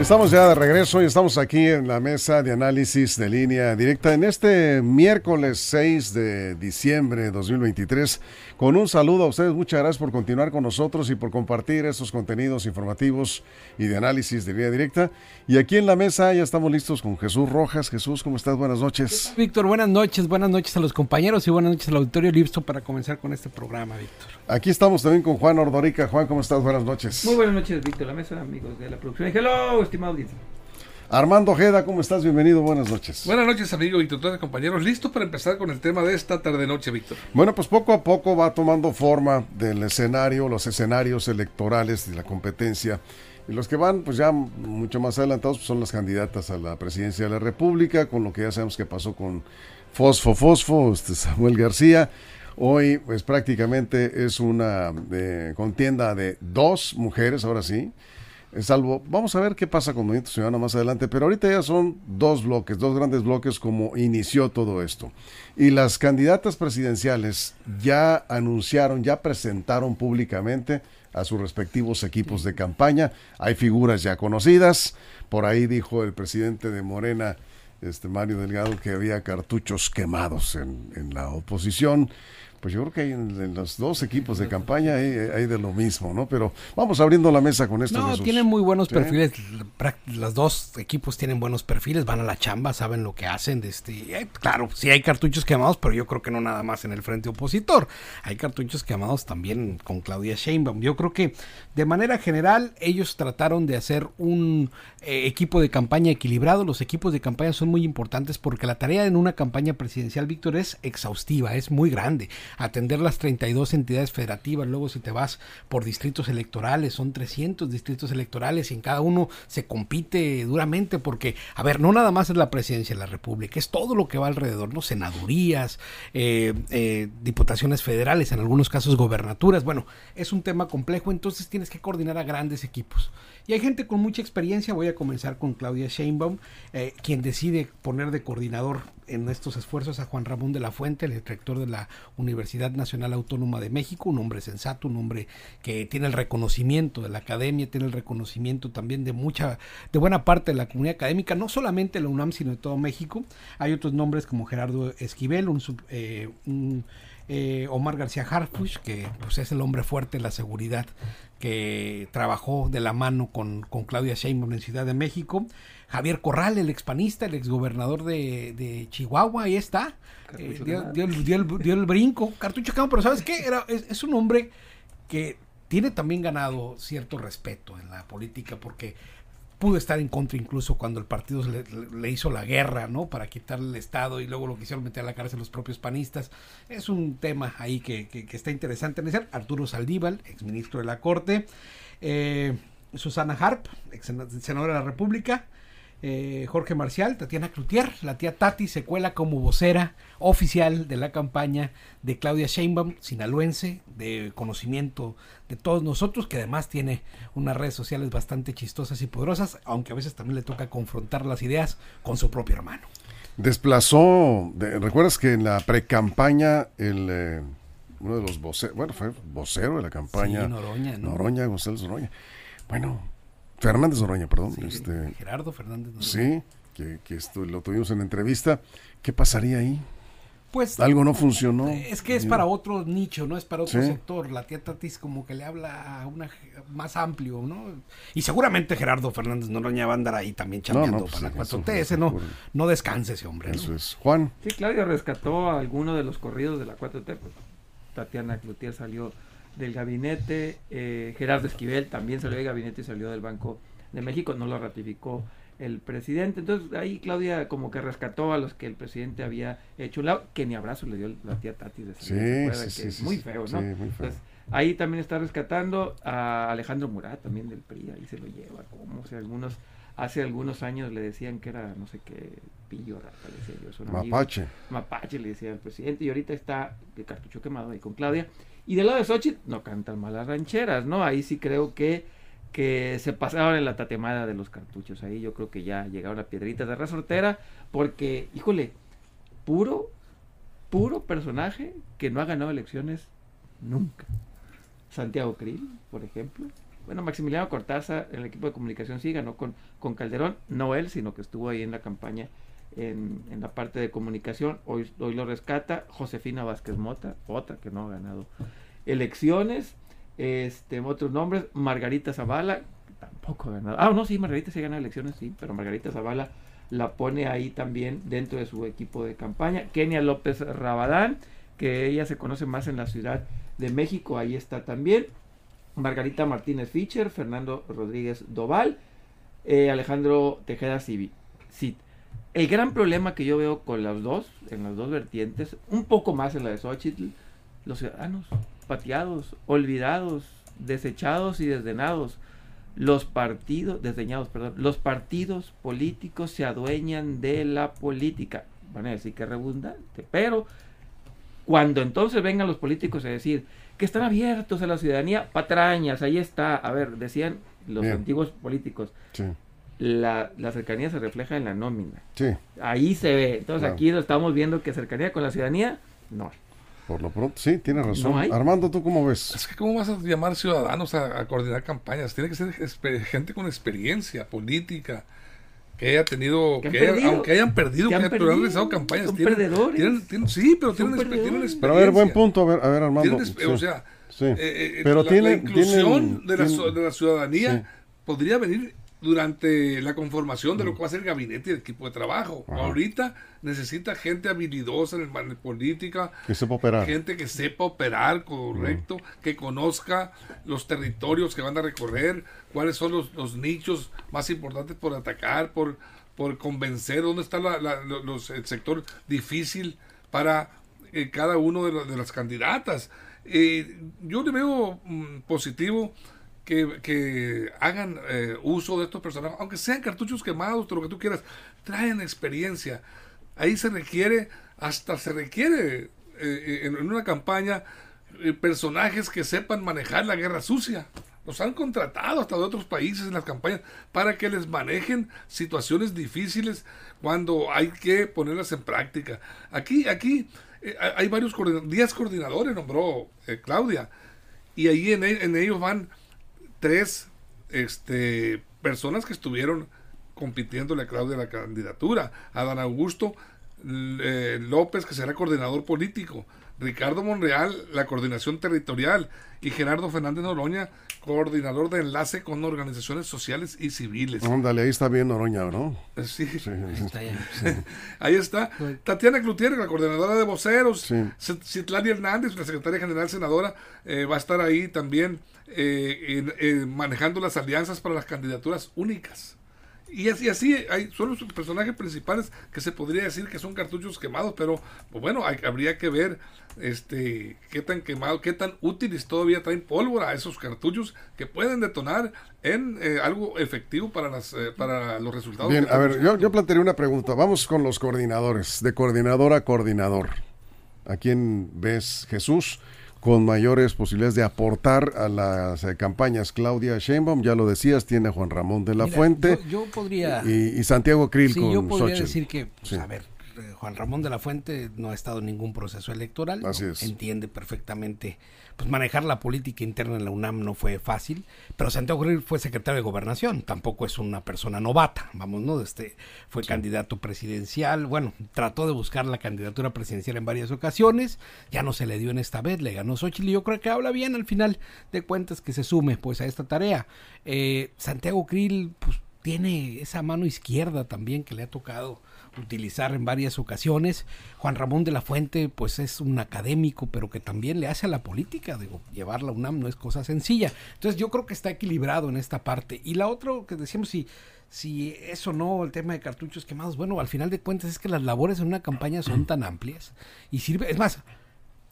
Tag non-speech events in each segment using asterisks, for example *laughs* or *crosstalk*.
Estamos ya de regreso y estamos aquí en la mesa de análisis de línea directa en este miércoles 6 de diciembre de 2023. Con un saludo a ustedes, muchas gracias por continuar con nosotros y por compartir estos contenidos informativos y de análisis de línea directa. Y aquí en la mesa ya estamos listos con Jesús Rojas. Jesús, ¿cómo estás? Buenas noches. Víctor, buenas noches, buenas noches a los compañeros y buenas noches al auditorio listo para comenzar con este programa, Víctor. Aquí estamos también con Juan Ordorica. Juan, ¿cómo estás? Buenas noches. Muy buenas noches, Víctor, la mesa, amigos de la producción. Hello, estimado audiencia. Armando Ojeda, ¿cómo estás? Bienvenido, buenas noches. Buenas noches, amigo Víctor, todos compañeros. Listo para empezar con el tema de esta tarde-noche, Víctor. Bueno, pues poco a poco va tomando forma del escenario, los escenarios electorales de la competencia. Y los que van, pues ya mucho más adelantados, pues son las candidatas a la presidencia de la República, con lo que ya sabemos que pasó con Fosfo Fosfo, este Samuel García. Hoy, pues prácticamente es una eh, contienda de dos mujeres, ahora sí. Salvo, vamos a ver qué pasa con Movimiento Ciudadano más adelante, pero ahorita ya son dos bloques, dos grandes bloques como inició todo esto. Y las candidatas presidenciales ya anunciaron, ya presentaron públicamente a sus respectivos equipos de campaña. Hay figuras ya conocidas. Por ahí dijo el presidente de Morena, este Mario Delgado, que había cartuchos quemados en, en la oposición. Pues yo creo que hay en, los dos equipos de campaña hay, hay, de lo mismo, ¿no? Pero vamos abriendo la mesa con esto. No, Jesús. tienen muy buenos ¿Sí? perfiles. Los dos equipos tienen buenos perfiles, van a la chamba, saben lo que hacen. Este, eh, claro, sí hay cartuchos quemados, pero yo creo que no nada más en el frente opositor. Hay cartuchos quemados también con Claudia Sheinbaum. Yo creo que de manera general ellos trataron de hacer un eh, equipo de campaña equilibrado. Los equipos de campaña son muy importantes porque la tarea en una campaña presidencial, Víctor, es exhaustiva, es muy grande atender las 32 entidades federativas, luego si te vas por distritos electorales, son 300 distritos electorales y en cada uno se compite duramente porque, a ver, no nada más es la presidencia de la República, es todo lo que va alrededor, ¿no? Senadurías, eh, eh, diputaciones federales, en algunos casos gobernaturas, bueno, es un tema complejo, entonces tienes que coordinar a grandes equipos. Y hay gente con mucha experiencia, voy a comenzar con Claudia Sheinbaum, eh, quien decide poner de coordinador en estos esfuerzos a Juan Ramón de la Fuente, el rector de la Universidad Nacional Autónoma de México, un hombre sensato, un hombre que tiene el reconocimiento de la academia, tiene el reconocimiento también de mucha, de buena parte de la comunidad académica, no solamente de la UNAM, sino de todo México. Hay otros nombres como Gerardo Esquivel, un, eh, eh, Omar García Harfuch, que pues, es el hombre fuerte de la seguridad que trabajó de la mano con, con Claudia Sheinbaum en Ciudad de México. Javier Corral, el expanista, el exgobernador de, de Chihuahua, ahí está. Eh, dio, dio, dio, el, dio, el, brinco. Cartucho Camo, pero ¿sabes qué? Era, es, es, un hombre que tiene también ganado cierto respeto en la política porque pudo estar en contra incluso cuando el partido le, le, hizo la guerra, ¿no? Para quitarle el Estado y luego lo quisieron meter a la cárcel los propios panistas. Es un tema ahí que, que, que está interesante analizar. Arturo Saldívar, exministro de la Corte. Eh, Susana Harp, ex senadora de la República. Eh, Jorge Marcial, Tatiana Cloutier, la tía Tati se cuela como vocera oficial de la campaña de Claudia Sheinbaum, sinaloense, de conocimiento de todos nosotros, que además tiene unas redes sociales bastante chistosas y poderosas, aunque a veces también le toca confrontar las ideas con su propio hermano. Desplazó, de, recuerdas que en la pre-campaña el... Eh, uno de los voceros, bueno, fue vocero de la campaña. Sí, Noroña, ¿no? Noroña, González Noroña. Bueno, Fernández Noroña, perdón. Sí, este, Gerardo Fernández Noroña. Sí, que, que esto lo tuvimos en entrevista. ¿Qué pasaría ahí? Pues algo no funcionó. Es que es para otro nicho, no es para otro ¿Sí? sector. La tía Tatis como que le habla a una más amplio, ¿no? Y seguramente Gerardo Fernández Noroña va a andar ahí también chambeando no, no, pues para la 4T. Ese no, no descanse ese hombre. Eso ¿no? es. Juan. Sí, Claudia rescató a alguno de los corridos de la 4T. Pues, Tatiana Cloutier salió del gabinete, eh, Gerardo Esquivel también salió del gabinete y salió del Banco de México, no lo ratificó el presidente. Entonces ahí Claudia como que rescató a los que el presidente había hecho un lado, que ni abrazo le dio la tía Tati de Sí, sí, Que sí, Muy feo, ¿no? muy feo. Entonces, ahí también está rescatando a Alejandro Murat, también del PRI, ahí se lo lleva, como si algunos, hace algunos años le decían que era no sé qué, pillo, rata, decía yo. Mapache. Mapache le decía al presidente y ahorita está el cartucho quemado ahí con Claudia. Y del lado de Xochitl no cantan malas rancheras, ¿no? Ahí sí creo que, que se pasaron en la tatemada de los cartuchos. Ahí yo creo que ya llegaron a piedritas de resortera porque, híjole, puro, puro personaje que no ha ganado elecciones nunca. Santiago Krill, por ejemplo. Bueno, Maximiliano Cortázar, el equipo de comunicación sí ganó con, con Calderón, no él, sino que estuvo ahí en la campaña en, la parte de comunicación. Hoy, hoy lo rescata Josefina Vázquez Mota, otra que no ha ganado elecciones. Este, otros nombres, Margarita Zavala, tampoco ha ganado. Ah, no, sí, Margarita sí ha ganado elecciones, sí, pero Margarita Zavala la pone ahí también dentro de su equipo de campaña. Kenia López Rabadán, que ella se conoce más en la Ciudad de México, ahí está también. Margarita Martínez Fischer, Fernando Rodríguez Doval, eh, Alejandro Tejeda. Cid. El gran problema que yo veo con las dos, en las dos vertientes, un poco más en la de Xochitl, los ciudadanos pateados, olvidados, desechados y desdenados. Los partidos, desdeñados, perdón, los partidos políticos se adueñan de la política. Van a decir que es redundante, pero cuando entonces vengan los políticos a decir que están abiertos a la ciudadanía, patrañas, ahí está. A ver, decían los Bien. antiguos políticos, Sí, la, la cercanía se refleja en la nómina. sí. Ahí se ve. Entonces Claro. aquí lo estamos viendo que cercanía con la ciudadanía, no. Por lo pronto, sí, tienes razón. No. Armando, ¿tú cómo ves? Es que ¿cómo vas a llamar ciudadanos a, a coordinar campañas? Tiene que ser gente con experiencia política, que haya tenido, Que haya- aunque hayan perdido, Que que, han hayan- pero han perdido. realizado campañas. Son tienen- perdedores. tienen- tienen- sí, pero tienen, experiencia. Pero a ver, buen punto. A ver, a ver Armando. Tienen expe- Sí, O sea, sí. eh, eh, Pero la, tienen- la inclusión tienen- de, la, de la ciudadanía Sí. podría venir durante la conformación de lo que va a ser el gabinete y el equipo de trabajo. Ajá. Ahorita necesita gente habilidosa en, el, en política, que sepa operar. gente que sepa operar correcto, que conozca los territorios que van a recorrer, cuáles son los, los nichos más importantes por atacar, por, por convencer, dónde está la- la- los- el sector difícil para eh, cada uno de, lo- de las candidatas. Eh, yo le veo mm, positivo que, hagan eh, uso de estos personajes, aunque sean cartuchos quemados, todo lo que tú quieras, traen experiencia. Ahí se requiere, hasta se requiere eh, en, una campaña, eh, personajes que sepan manejar la guerra sucia. Los han contratado hasta de otros países en las campañas para que les manejen situaciones difíciles cuando hay que ponerlas en práctica. Aquí, aquí eh, hay varios coordinadores, 10 coordinadores nombró Claudia, y ahí en ellos van tres este, personas que estuvieron compitiéndole a Claudia la candidatura. Adán Augusto eh, López, que será coordinador político. Ricardo Monreal, la coordinación territorial. Y Gerardo Fernández Noroña, coordinador de enlace con organizaciones sociales y civiles. Ándale, ahí está bien Noroña, ¿no? Sí. Sí, sí. Está ya. Ahí está. Tatiana Cloutier, la coordinadora de voceros. Sí. Citlali Hernández, la secretaria general senadora, eh, va a estar ahí también eh, en- eh, manejando las alianzas para las candidaturas únicas. Y así, así hay, son los personajes principales que se podría decir que son cartuchos quemados, pero pues bueno, hay- habría que ver este qué tan quemado, qué tan útiles todavía traen pólvora a esos cartuchos que pueden detonar en eh, algo efectivo para las eh, para los resultados. Bien, a ver, yo, yo plantearé una pregunta. Vamos con los coordinadores, de coordinador a coordinador. ¿A quién ves, Jesús, con mayores posibilidades de aportar a las eh, campañas? Claudia Sheinbaum, ya lo decías, tiene a Juan Ramón de la Mira, Fuente Yo, yo podría. y, y Santiago Krill sí, con yo podría Xochitl. decir que, pues, Sí. a ver, eh, Juan Ramón de la Fuente no ha estado en ningún proceso electoral. Así es. Entiende perfectamente. Pues manejar la política interna en la UNAM no fue fácil, pero Santiago Krill fue secretario de Gobernación, tampoco es una persona novata, vamos, ¿no? Este, fue candidato presidencial, bueno, trató de buscar la candidatura presidencial en varias ocasiones, ya no se le dio en esta vez, le ganó Xochitl y yo creo que habla bien al final de cuentas que se sume pues a esta tarea. Eh, Santiago Krill, pues tiene esa mano izquierda también que le ha tocado utilizar en varias ocasiones. Juan Ramón de la Fuente, pues es un académico, pero que también le hace a la política. Digo, llevar la UNAM no es cosa sencilla. Entonces yo creo que está equilibrado en esta parte. Y la otra que decíamos, si, si eso no, el tema de cartuchos quemados, bueno, al final de cuentas es que las labores en una campaña son tan amplias y sirve, es más,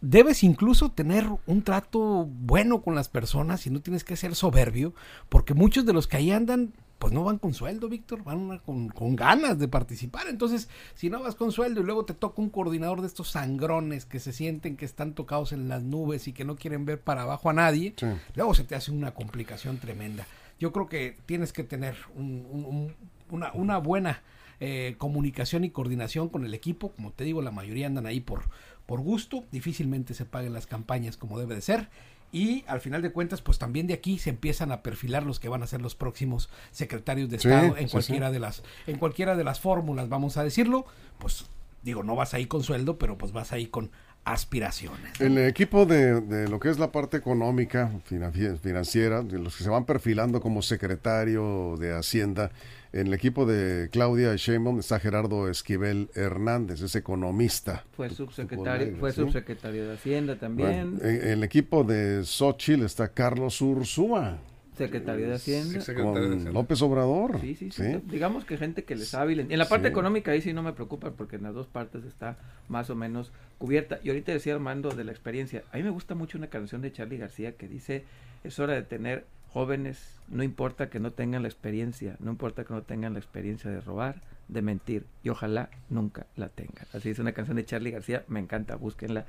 debes incluso tener un trato bueno con las personas y no tienes que ser soberbio, porque muchos de los que ahí andan pues no van con sueldo, Víctor, van con, con, ganas de participar. Entonces, si no vas con sueldo y luego te toca un coordinador de estos sangrones que se sienten que están tocados en las nubes y que no quieren ver para abajo a nadie, luego se te hace una complicación tremenda. Yo creo que tienes que tener una, una, buena eh, comunicación y coordinación con el equipo. Como te digo, la mayoría andan ahí por, por gusto, difícilmente se paguen las campañas como debe de ser y al final de cuentas, pues también de aquí se empiezan a perfilar los que van a ser los próximos secretarios de Estado en cualquiera de las, en cualquiera de las fórmulas, vamos a decirlo, pues digo, no vas ahí con sueldo, pero pues vas ahí con aspiraciones. El equipo de, de, lo que es la parte económica, financiera, de los que se van perfilando como secretario de Hacienda, en el equipo de Claudia Sheinbaum está Gerardo Esquivel Hernández, es economista. Fue subsecretario, fue subsecretario de Hacienda también. en, el equipo de Xochitl está Carlos Ursúa. Secretario de Hacienda. con López Obrador. Sí, sí, sí, Digamos que gente que les hábil. En la parte económica ahí sí no me preocupa porque en las dos partes está más o menos cubierta. Y ahorita decía Armando de la experiencia. A mí me gusta mucho una canción de Charlie García que dice, es hora de tener jóvenes, no importa que no tengan la experiencia, no importa que no tengan la experiencia de robar, de mentir, y ojalá nunca la tengan. Así es una canción de Charlie García, me encanta, búsquenla.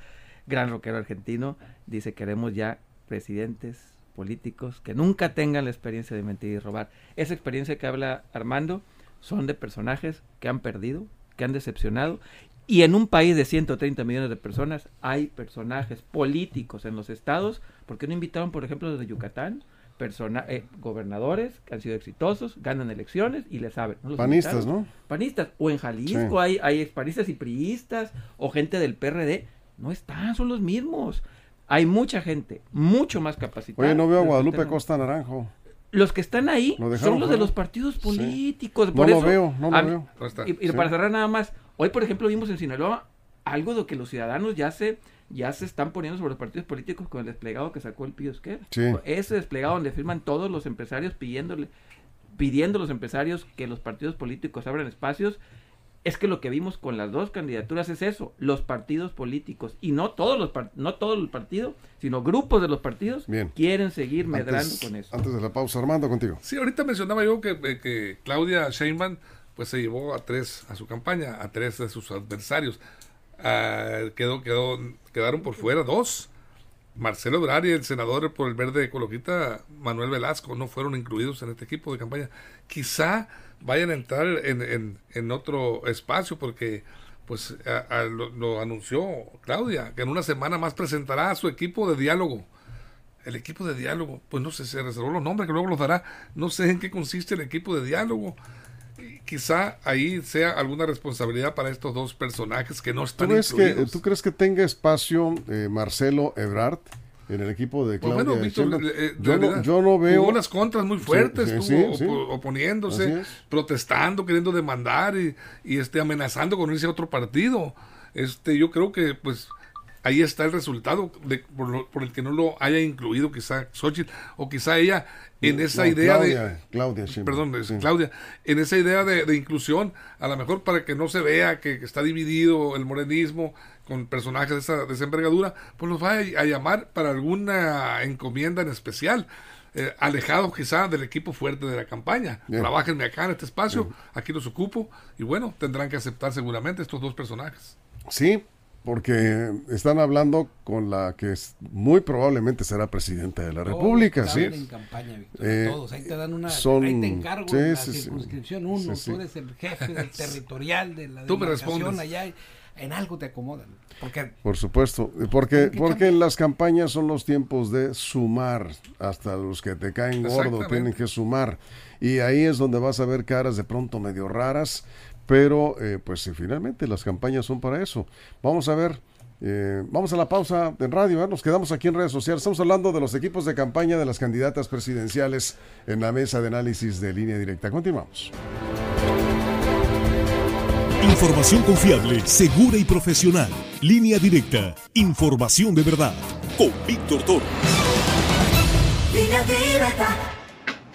Gran rockero argentino, dice queremos ya presidentes políticos que nunca tengan la experiencia de mentir y robar. Esa experiencia que habla Armando son de personajes que han perdido, que han decepcionado y en un país de 130 millones de personas hay personajes políticos en los estados. ¿Por qué no invitaron, por ejemplo, desde Yucatán? Persona, eh, gobernadores que han sido exitosos, ganan elecciones y le saben. panistas, ¿no? Panistas. O en Jalisco hay, hay panistas y priistas o gente del PRD. No están, son los mismos. Hay mucha gente, mucho más capacitada. Oye, no veo a Guadalupe Costa Naranjo. Los que están ahí son los de los partidos políticos. no lo veo, no lo veo. Y, y para cerrar nada más, hoy por ejemplo vimos en Sinaloa algo de que los ciudadanos ya se ya se están poniendo sobre los partidos políticos con el desplegado que sacó el Pío Ese desplegado donde firman todos los empresarios pidiéndole, pidiendo a los empresarios que los partidos políticos abran espacios. Es que lo que vimos con las dos candidaturas es eso, los partidos políticos y no todos los no todo el partido, sino grupos de los partidos quieren seguir medrando con eso. Antes de la pausa, Armando, contigo. Sí, ahorita mencionaba yo que, eh, que Claudia Sheinbaum pues se llevó a tres a su campaña, a tres de sus adversarios. Ah, quedó, quedó, quedaron por fuera dos. Marcelo Ebrard y el senador por el verde ecologista Manuel Velasco no fueron incluidos en este equipo de campaña. Quizá vayan a entrar en, en, otro espacio porque pues lo, anunció Claudia, que en una semana más presentará a su equipo de diálogo. El equipo de diálogo, pues no sé, se reservó los nombres que luego los dará. No sé en qué consiste el equipo de diálogo quizá ahí sea alguna responsabilidad para estos dos personajes que no están ¿Tú crees Que, ¿Tú crees que tenga espacio eh, Marcelo Ebrard? en el equipo de pues Claudia eh, yo, no, yo, no, veo hubo unas contras muy fuertes estuvo oponiéndose protestando queriendo demandar y, y, este amenazando con irse a otro partido. Este yo creo que pues ahí está el resultado de, por, el que no lo haya incluido quizá Xochitl o quizá ella en esa idea de Claudia perdón Claudia en esa idea de, inclusión a lo mejor para que no se vea que, está dividido el morenismo con personajes de esa, de envergadura pues los va a, llamar para alguna encomienda en especial eh, alejado quizá del equipo fuerte de la campaña. Trabajenme acá en este espacio, aquí los ocupo y bueno, tendrán que aceptar seguramente estos dos personajes. Sí, porque están hablando con la que muy probablemente será presidenta de la República, ¿sí? En campaña, Víctor, eh, todos, ahí te dan una, son, ahí te encargo sí, la circunscripción uno, tú eres el jefe del *laughs* *laughs* territorial de la tú me respondes. allá, en algo te acomodan. Porque, Por supuesto, porque, porque en las campañas son los tiempos de sumar, hasta los que te caen gordo tienen que sumar, y ahí es donde vas a ver caras de pronto medio raras, pero eh, pues eh, finalmente las campañas son para eso. Vamos a ver, eh, vamos a la pausa en radio, nos quedamos aquí en redes sociales. Estamos hablando de los equipos de campaña de las candidatas presidenciales en la mesa de análisis de línea directa. Continuamos. Información confiable, segura y profesional. Línea directa. Información de verdad. Con Víctor Toro.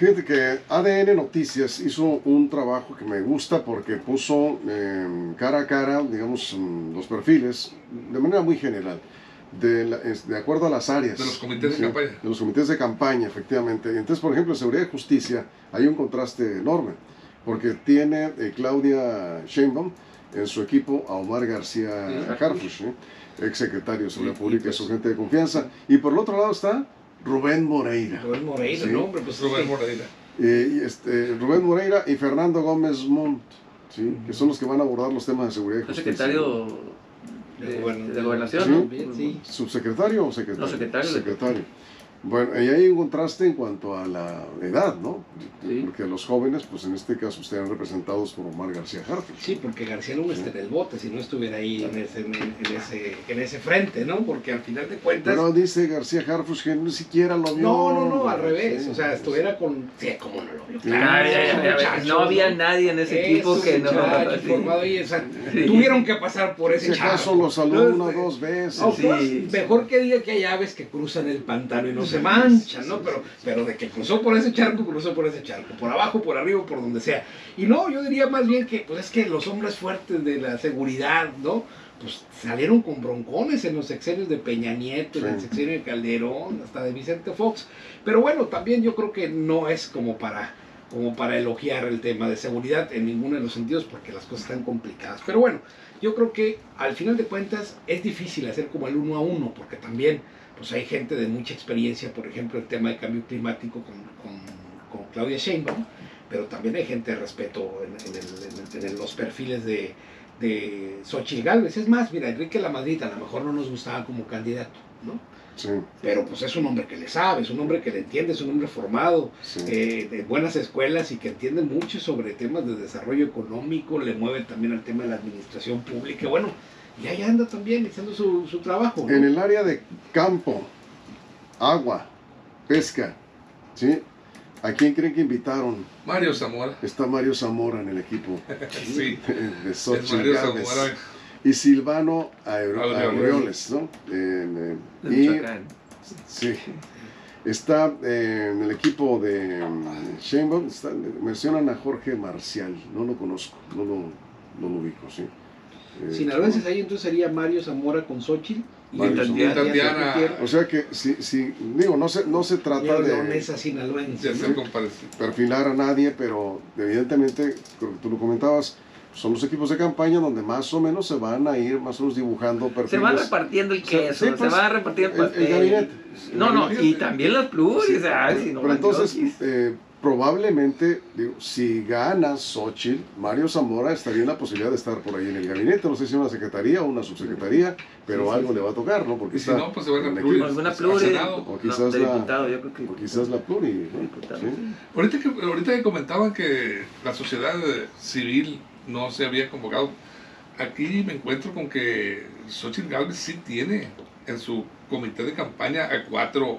Fíjate que ADN Noticias hizo un trabajo que me gusta porque puso eh, cara a cara, digamos, mm, los perfiles de manera muy general, de, la- es- de acuerdo a las áreas. De los comités de campaña. De los comités de campaña, efectivamente. Entonces, por ejemplo, en seguridad y justicia hay un contraste enorme, porque tiene eh, Claudia Sheinbaum en su equipo a Omar García Harfush, ¿eh? ex secretario de Seguridad Y- y Pública, pues- su gente de confianza. Y por el otro lado está Rubén Moreira. Rubén Moreira, Sí. ¿no? Hombre, pues Rubén sí. Moreira. Eh, y este, Rubén Moreira y Fernando Gómez Montt, ¿sí? que son los que van a abordar los temas de seguridad El secretario De de, gobern- de gobernación, Sí. ¿no? Sí. ¿Subsecretario o secretario? No, secretario de- Secretario. Bueno, y hay un contraste en cuanto a la edad, ¿no? Sí. Porque los jóvenes, pues en este caso, estarán representados por Omar García Harfuch. Sí, porque García no está en el bote, si no estuviera ahí en ese, en, ese, en ese frente, ¿no? Porque al final de cuentas... Pero dice García Harfuch que ni siquiera lo vio. no, no, no, al revés. Sí. O sea, estuviera con... Sí, ¿cómo no lo vio? Sí. Ya, ya, ya, ya. muchacho, no había nadie en ese equipo que no. sí. formado ahí, o sea, Sí. Tuvieron que pasar por ese Si acaso charco. lo saludó una o dos veces. No, Sí. pues, mejor que diga que hay aves que cruzan el pantano y no se manchan, ¿no? Pero, pero de que cruzó por ese charco, cruzó por ese charco, por abajo, por arriba, por donde sea. Y no, yo diría más bien que, pues es que los hombres fuertes de la seguridad, ¿no? Pues salieron con broncones en los sexenios de Peña Nieto, en el sexenio de Calderón, hasta de Vicente Fox. Pero bueno, también yo creo que no es como para como para elogiar el tema de seguridad en ninguno de los sentidos porque las cosas están complicadas. Pero bueno, yo creo que al final de cuentas es difícil hacer como el uno a uno porque también pues hay gente de mucha experiencia, por ejemplo el tema de cambio climático con, con, con Claudia Sheinbaum, pero también hay gente de respeto en, en el- en el- en los perfiles de, de Xochitl Gálvez. Es más, mira, Enrique Lamadrid a lo mejor no nos gustaba como candidato, ¿no? Sí, Pero pues es un hombre que le sabe, es un hombre que le entiende, es un hombre formado, sí. eh, de buenas escuelas y que entiende mucho sobre temas de desarrollo económico, le mueve también al tema de la administración pública. Bueno, y ahí anda también haciendo su, su trabajo. ¿no? En el área de campo, agua, pesca, ¿sí? ¿A quién creen que invitaron? Mario Zamora. Está Mario Zamora en el equipo *laughs* Sí. de Es Xochitl Mario. Zamora. y Silvano Aureoles. ¿no? En, eh, de y sí, está eh, en el equipo de mm, está- mencionan a Jorge Marcial, no lo conozco, no lo, no lo ubico, sí. Sinaloenses ahí entonces sería Mario Zamora con Xochitl y Tatiana. Tatiana. O sea que, sí, sí, digo, no se, no se trata de se comparece. perfilar a nadie, pero evidentemente, creo que tú lo comentabas, son los equipos de campaña donde más o menos se van a ir más o menos dibujando perfiles. Se va repartiendo el queso, sí, pues, se va repartiendo el el- gabinete. No, no, y también las pluris, si no Pero entonces, eh, probablemente, digo, si gana Xochitl, Mario Zamora estaría en la posibilidad de estar por ahí en el gabinete. No sé si una secretaría o una subsecretaría, pero Sí, sí, algo sí. le va a tocar, ¿no? Porque Y si está no, pues se van a equipo. alguna al pluri, Senado. O quizás la- diputado, yo creo que O quizás la pluri. Ahorita que, ahorita que comentaban que la sociedad eh, civil no se había convocado, aquí me encuentro con que Xochitl Gálvez sí tiene en su comité de campaña a cuatro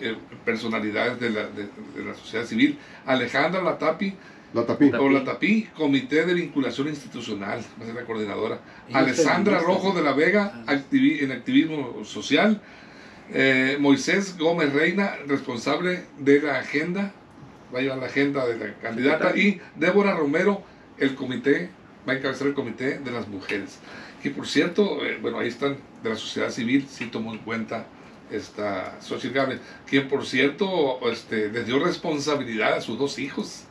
eh, personalidades de la, de, de la sociedad civil. Alejandra Latapi, La tapí. Tapí. o Latapí, Comité de Vinculación Institucional, va a ser la coordinadora. Alessandra. Rojo de la Vega, activi- en activismo social. Eh, Moisés Gómez Reina, responsable de la agenda, va a llevar la agenda de la candidata. Y Débora Romero, el comité, va a encabezar el comité de las mujeres. Que por cierto, eh, bueno, ahí están de la sociedad civil, sí tomó en cuenta esta Xochitl Gálvez, quien por cierto este, les dio responsabilidad a sus dos hijos.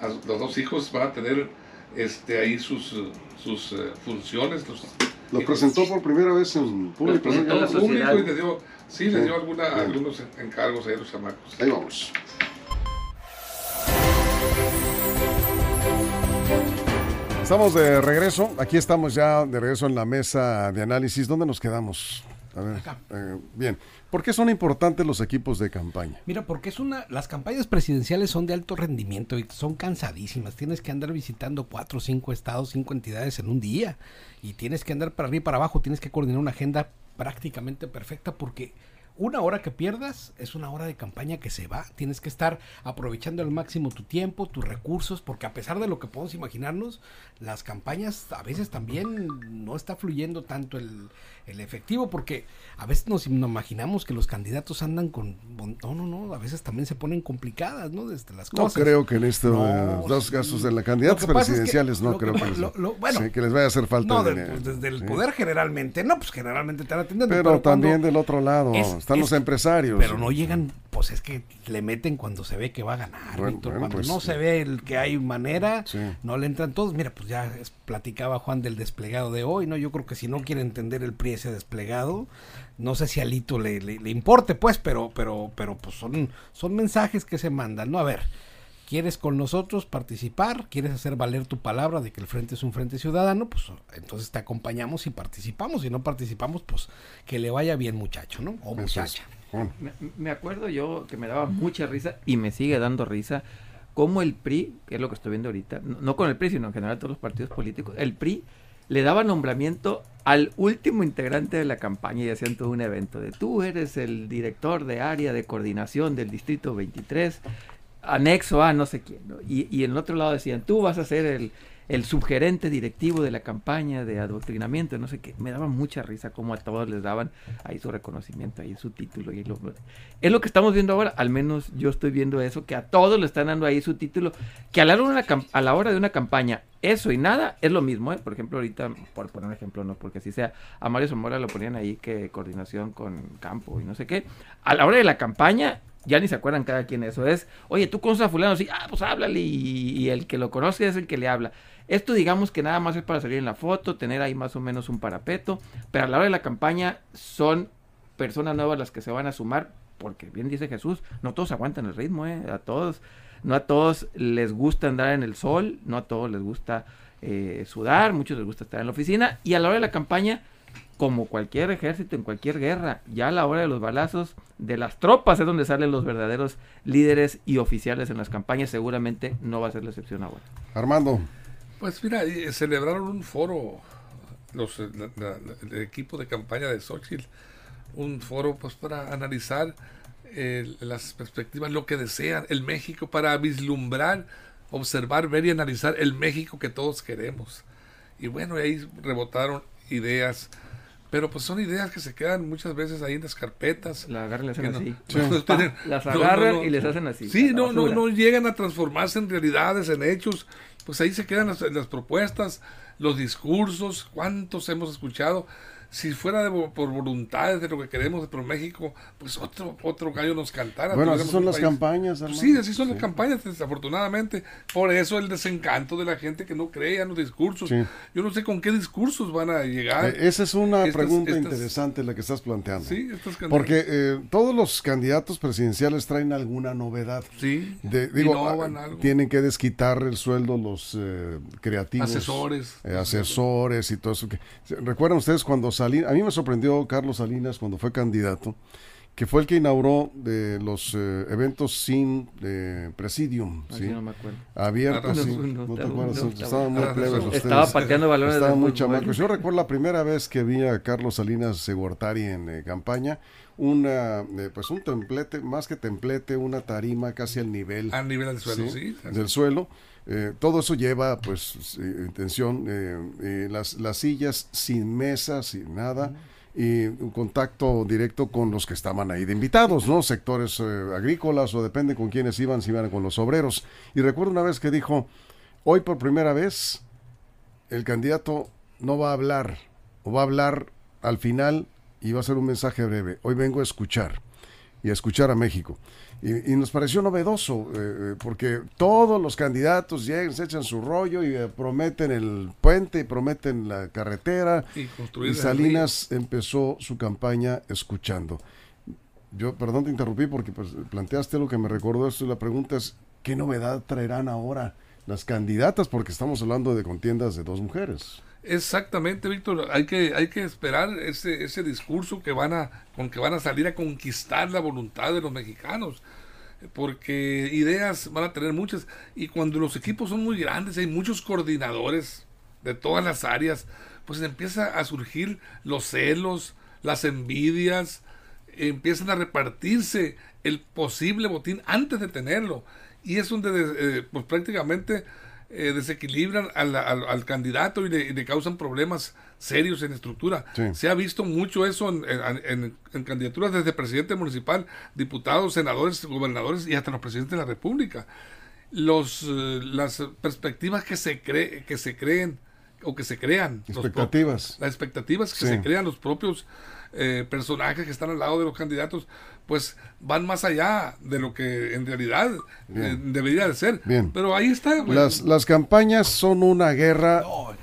A los dos hijos van a tener este, ahí sus, sus eh, funciones. Los, Lo presentó por primera vez en público. y les dio, sí, les Sí. dio alguna, Sí. algunos encargos ahí a los chamacos. Ahí vamos. Estamos de regreso. Aquí estamos ya de regreso en la mesa de análisis. ¿Dónde nos quedamos? A ver, eh, bien. ¿Por qué son importantes los equipos de campaña? Mira, porque es una, las campañas presidenciales son de alto rendimiento y son cansadísimas. Tienes que andar visitando cuatro, cinco estados, cinco entidades en un día y tienes que andar para arriba y para abajo. Tienes que coordinar una agenda prácticamente perfecta porque una hora que pierdas es una hora de campaña que se va. Tienes que estar aprovechando al máximo tu tiempo, tus recursos, porque a pesar de lo que podemos imaginarnos, las campañas a veces también no está fluyendo tanto el, el efectivo, porque a veces nos imaginamos que los candidatos andan con... No, no, no, a veces también se ponen complicadas, ¿no? Desde las No cosas. creo que en estos No, dos casos de la Lo candidatos que pasa es que presidenciales no que creo que, les, lo- lo- bueno, sí, que les vaya a hacer falta No, de pues, desde el Sí. poder generalmente, no, pues generalmente están atendiendo. Pero, también cuando- del otro lado es- están es- los empresarios. Pero no llegan, pues es que le meten cuando se ve que va a ganar, Bueno, Víctor. bueno, cuando pues, no se ve el que hay manera, Sí. no le entran todos. Mira, pues ya platicaba Juan del desplegado de hoy, ¿no? Yo creo que si no quiere entender el PRI ese desplegado, no sé si a Lito le, le, le importe, pues, pero, pero, pero pues son, son mensajes que se mandan, ¿no? A ver, ¿quieres con nosotros participar? ¿Quieres hacer valer tu palabra de que el frente es un frente ciudadano? Pues entonces te acompañamos y participamos. Si no participamos, pues que le vaya bien muchacho, ¿no? O muchacha. Me, me acuerdo yo que me daba mucha risa y me sigue dando risa cómo el PRI, que es lo que estoy viendo ahorita, no, no con el PRI, sino en general todos los partidos políticos, el PRI le daba nombramiento al último integrante de la campaña y hacían todo un evento de tú eres el director de área de coordinación del distrito 23, anexo a no sé quién, y, y en el otro lado decían tú vas a ser el, el subgerente directivo de la campaña de adoctrinamiento, no sé qué, me daba mucha risa cómo a todos les daban ahí su reconocimiento, ahí su título, y es lo que estamos viendo ahora, al menos yo estoy viendo eso, que a todos le están dando ahí su título, que a la a la hora de una campaña, eso y nada es lo mismo, ¿eh? por ejemplo ahorita, por poner un ejemplo, no porque así sea, a Mario Zamora lo ponían ahí que coordinación con campo y no sé qué, a la hora de la campaña ya ni se acuerdan cada quien eso es. Oye, tú conoces a fulano, sí, ah, pues háblale y, el que lo conoce es el que le habla. Esto digamos que nada más es para salir en la foto, tener ahí más o menos un parapeto, pero a la hora de la campaña son personas nuevas las que se van a sumar, porque bien dice Jesús, no todos aguantan el ritmo, ¿eh? A todos, no a todos les gusta andar en el sol, no a todos les gusta eh, sudar, muchos les gusta estar en la oficina, y a la hora de la campaña como cualquier ejército en cualquier guerra, ya a la hora de los balazos de las tropas es donde salen los verdaderos líderes y oficiales en las campañas, seguramente no va a ser la excepción ahora. Armando, Pues mira, eh, celebraron un foro los, eh, la- la- la- el equipo de campaña de Xochitl, un foro pues para analizar eh, las perspectivas, lo que desean, el México, para vislumbrar, observar, ver y analizar el México que todos queremos. Y bueno, ahí rebotaron ideas, pero pues son ideas que se quedan muchas veces ahí en las carpetas. La agarran y le hacen no- así. *laughs* no- *laughs* tienen- las agarran no. y les hacen así. Sí, no, no, no llegan a transformarse en realidades, en hechos. Pues ahí se quedan las, las propuestas, los discursos, cuántos hemos escuchado. Si fuera de por voluntad de lo que queremos de Pro México, pues otro, otro gallo nos cantara. bueno, así son las país- campañas, Pues sí, así son las campañas, desafortunadamente. Por eso el desencanto de la gente que no cree en los discursos. Sí. Yo no sé con qué discursos van a llegar. Eh, esa es una Estas- pregunta estas- interesante la que estás planteando. Sí. Porque eh, todos los candidatos presidenciales traen alguna novedad. Sí, De- digo, ah, algo. tienen que desquitar el sueldo los eh, creativos. Asesores. eh, asesores y todo eso. Que, ¿Recuerdan ustedes cuando Salinas, a mí me sorprendió Carlos Salinas cuando fue candidato, que fue el que inauguró de los eh, eventos sin eh, presidium, Ay, ¿sí? no me acuerdo. abiertos, Ah, sí. no, te acuerdas, no, estaban muy estaba- plebes estaba ustedes. pateando balones Estaban muy chamacos. Yo recuerdo la primera vez que vi a Carlos Salinas Segortari en eh, campaña, una, eh, pues un templete, más que templete, una tarima casi al nivel A nivel del suelo, sí, sí. del suelo. Eh, todo eso lleva, pues, eh, intención, eh, eh, las, las sillas sin mesa, sin nada, y un contacto directo con los que estaban ahí de invitados, ¿no? Sectores eh, agrícolas o depende con quiénes iban, si iban con los obreros. Y recuerdo una vez que dijo, hoy por primera vez el candidato no va a hablar, o va a hablar al final y va a ser un mensaje breve. Hoy vengo a escuchar y a escuchar a México. Y, y nos pareció novedoso, eh, eh, porque todos los candidatos llegan, se echan su rollo y eh, prometen el puente y prometen la carretera. Y Salinas empezó su campaña escuchando. Yo, perdón, te interrumpí porque pues, planteaste lo que me recordó esto y la pregunta es, ¿qué novedad traerán ahora las candidatas? Porque estamos hablando de contiendas de dos mujeres. Exactamente, Víctor. Hay que, hay que esperar ese, ese discurso que van a, con que van a salir a conquistar la voluntad de los mexicanos. Porque ideas van a tener muchas. Y cuando los equipos son muy grandes, hay muchos coordinadores de todas las áreas, pues empieza a surgir los celos, las envidias, empiezan a repartirse el posible botín antes de tenerlo. Y es donde eh, pues prácticamente eh, desequilibran al, al- al candidato y le, y le causan problemas serios en estructura. Sí. Se ha visto mucho eso en, en- en- en candidaturas desde presidente municipal, diputados, senadores, gobernadores y hasta los presidentes de la República. Los, eh, las perspectivas que se, cree, que se creen o que se crean. los Expectativas. las expectativas que Sí. se crean los propios eh, personajes que están al lado de los candidatos, pues van más allá de lo que en realidad eh, debería de ser. Bien. Pero ahí está. güey. Las, las campañas son una guerra No,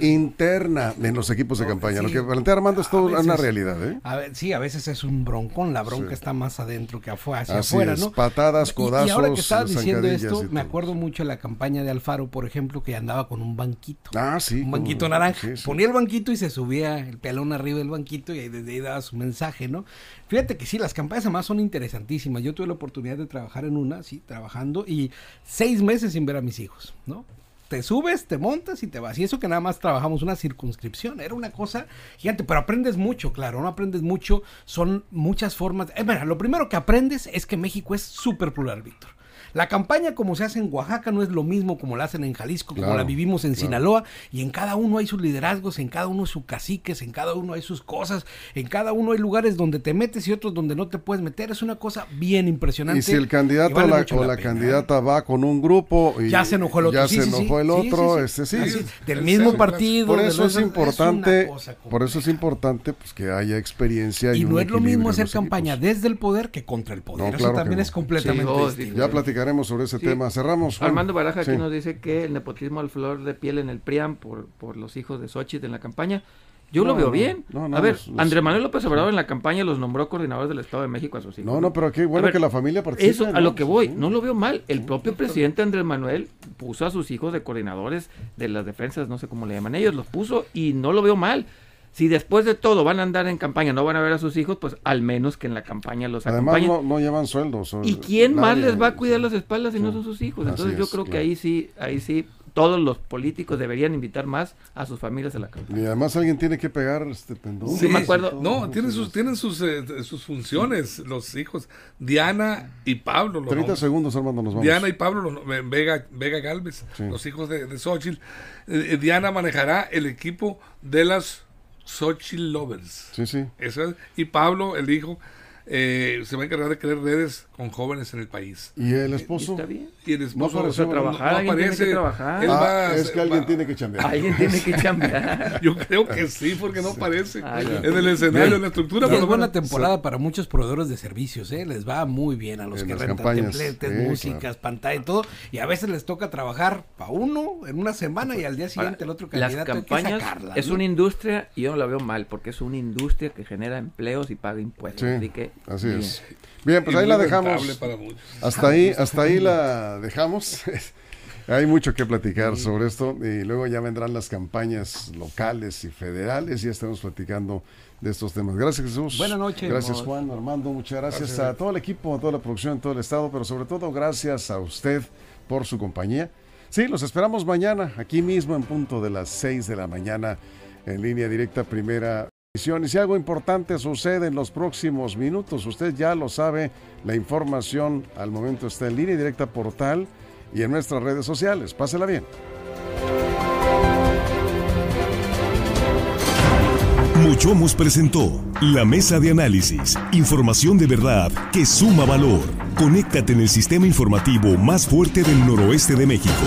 interna en los equipos de No, campaña. sí. Lo que plantea Armando es A toda una realidad. ¿eh? A ver, sí, a veces es un broncón, la bronca Sí. está más adentro que afuera, hacia Así afuera, es, ¿no? patadas, Y- codazos, Y, ahora que estabas diciendo esto, y me todo. acuerdo mucho de la campaña de Alfaro, por ejemplo, que andaba con un banquito. Ah, sí. un banquito naranja. Sí, sí. Ponía el banquito y se subía el pelón arriba del banquito y ahí desde ahí daba su mensaje, ¿no? Fíjate que sí, las campañas son interesantísimas. Yo tuve la oportunidad de trabajar en una, sí, trabajando, y seis meses sin ver a mis hijos, ¿no? Te subes, te montas y te vas. Y eso que nada más trabajamos una circunscripción. Era una cosa gigante, pero aprendes mucho, claro. No aprendes mucho, son muchas formas. Eh, lo primero que aprendes es que México es súper plural, Víctor. La campaña como se hace en Oaxaca no es lo mismo como la hacen en Jalisco, como Claro, la vivimos en claro. Sinaloa, y en cada uno hay sus liderazgos, en cada uno sus caciques, en cada uno hay sus cosas, en cada uno hay lugares donde te metes y otros donde no te puedes meter. Es una cosa bien impresionante. Y si el candidato vale o la, mucho o la pena, ¿eh? candidata va con un grupo y Ya se enojó el otro. ya sí, se sí, sí. enojó el Sí, otro, sí, este sí. Así, sí. del mismo partido. Por eso es importante, por eso es importante pues que haya experiencia y, Y un no es lo mismo hacer campaña equipos. desde el poder que contra el poder. No, Eso claro también no. es completamente Sí, distinto. Ya platicaremos sobre ese Sí. tema. Cerramos. Juan. Armando Baraja aquí nos dice que el nepotismo al flor de piel en el PRIAM por, por los hijos de Xochitl en la campaña. Yo No, lo veo bien. no, no, a ver, los- los- Andrés Manuel López Obrador en la campaña los nombró coordinadores del Estado de México a sus hijos. No, no, pero qué bueno ver, que la familia participe. Eso, a lo que voy, Sí. no lo veo mal. El propio presidente Andrés Manuel puso a sus hijos de coordinadores de las defensas, no sé cómo le llaman ellos, los puso y no lo veo mal. Si después de todo van a andar en campaña, no van a ver a sus hijos, pues al menos que en la campaña los Además acompañen. no, no llevan sueldos. ¿Y quién más les va a cuidar las espaldas si no son sus hijos? Así Entonces yo es, creo que ahí sí, ahí sí, todos los políticos deberían invitar más a sus familias a la campaña. Y además alguien tiene que pegar este pendón. Sí, me acuerdo. No, tienen sus, tienen sus, eh, sus funciones, los hijos. Diana y Pablo. los 30 nom- segundos, Armando, nos vamos. Diana y Pablo, los- Vega, Vega Galvez, Sí. los hijos de, de Xochitl. Eh, eh, Diana manejará el equipo de las Xochitl Lovers. Sí, sí. Eso es. Y Pablo, el hijo, eh, se va a encargar de crear redes con jóvenes en el país. ¿Y el esposo? Está bien. Y el esposo No apareció, no- trabajar, no tiene aparece. que trabajar. Él Ah, va- es que alguien va- tiene que chambear. Alguien tiene que chambear. *laughs* Yo creo que sí, porque no aparece en el escenario, en la estructura. Pero es buena bueno, temporada para muchos proveedores de servicios, ¿eh? Les va muy bien a los En que las rentan campañas, templates, sí, músicas, claro. pantalla y todo. Y a veces les toca trabajar para uno en una semana y al día siguiente el otro Las candidato hay que campañas es ¿no? una industria y yo no la veo mal porque es una industria que genera empleos y paga impuestos. Sí, así que así bien. es. Bien, pues y ahí la dejamos. para. Hasta ahí, hasta ahí la dejamos. *laughs* Hay mucho que platicar sobre esto y luego ya vendrán las campañas locales y federales y ya estamos platicando de estos temas. Gracias Jesús. Buenas noches. Gracias Juan, Armando, muchas gracias, a todo el equipo, a toda la producción, a todo el estado, pero sobre todo gracias a usted por su compañía. Sí, los esperamos mañana, aquí mismo en punto de las 6 de la mañana, en línea directa, primera. Y si algo importante sucede en los próximos minutos, usted ya lo sabe, la información al momento está en línea directa portal y en nuestras redes sociales. Pásela bien. Mochomos presentó la mesa de análisis. Información de verdad que suma valor. Conéctate en el sistema informativo más fuerte del noroeste de México.